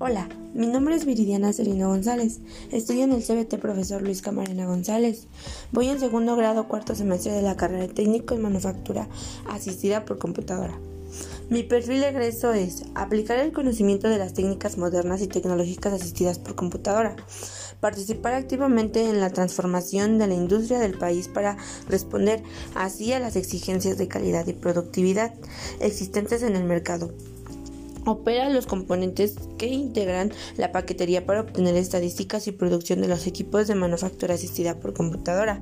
Hola, mi nombre es Viridiana Serina González. Estudio en el CBT Profesor Luis Camarena González. Voy en segundo grado, cuarto semestre de la carrera de técnico en manufactura asistida por computadora. Mi perfil de egreso es aplicar el conocimiento de las técnicas modernas y tecnológicas asistidas por computadora, participar activamente en la transformación de la industria del país para responder así a las exigencias de calidad y productividad existentes en el mercado Opera los componentes que integran la paquetería para obtener estadísticas y producción de los equipos de manufactura asistida por computadora.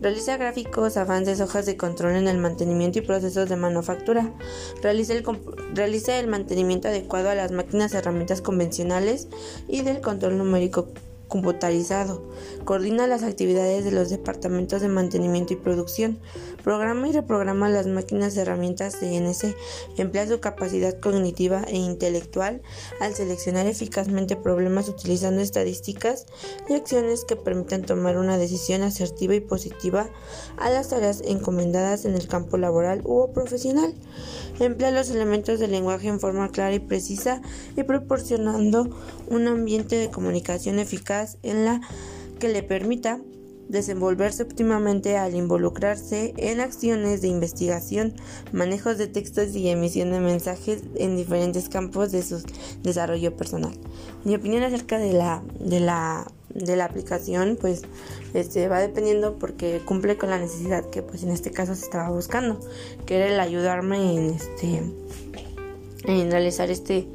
Realiza gráficos, avances, hojas de control en el mantenimiento y procesos de manufactura. Realiza el, mantenimiento adecuado a las máquinas herramientas convencionales y del control numérico computarizado, coordina las actividades de los departamentos de mantenimiento y producción, programa y reprograma las máquinas y herramientas CNC, emplea su capacidad cognitiva e intelectual al seleccionar eficazmente problemas utilizando estadísticas y acciones que permitan tomar una decisión asertiva y positiva a las tareas encomendadas en el campo laboral u profesional. Emplea los elementos del lenguaje en forma clara y precisa y proporcionando un ambiente de comunicación eficaz en la que le permita desenvolverse óptimamente al involucrarse en acciones de investigación, manejos de textos y emisión de mensajes en diferentes campos de su desarrollo personal. Mi opinión acerca de la, de la, de la aplicación pues este, va dependiendo porque cumple con la necesidad que pues en este caso se estaba buscando, que era el ayudarme en este en realizar este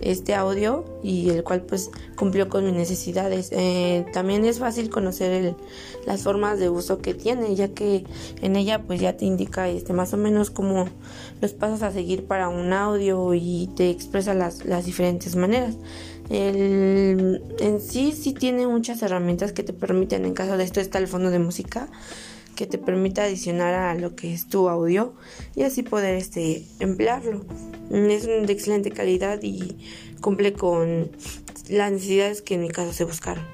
este audio y el cual pues cumplió con mis necesidades. Eh, también es fácil conocer las formas de uso que tiene, ya que en ella pues ya te indica este más o menos como los pasos a seguir para un audio y te expresa las, las diferentes maneras. El, en sí sí tiene muchas herramientas que te permiten, en caso de esto está el fondo de música, que te permite adicionar a lo que es tu audio y así poder este emplearlo. Es de excelente calidad y cumple con las necesidades que en mi caso se buscaron.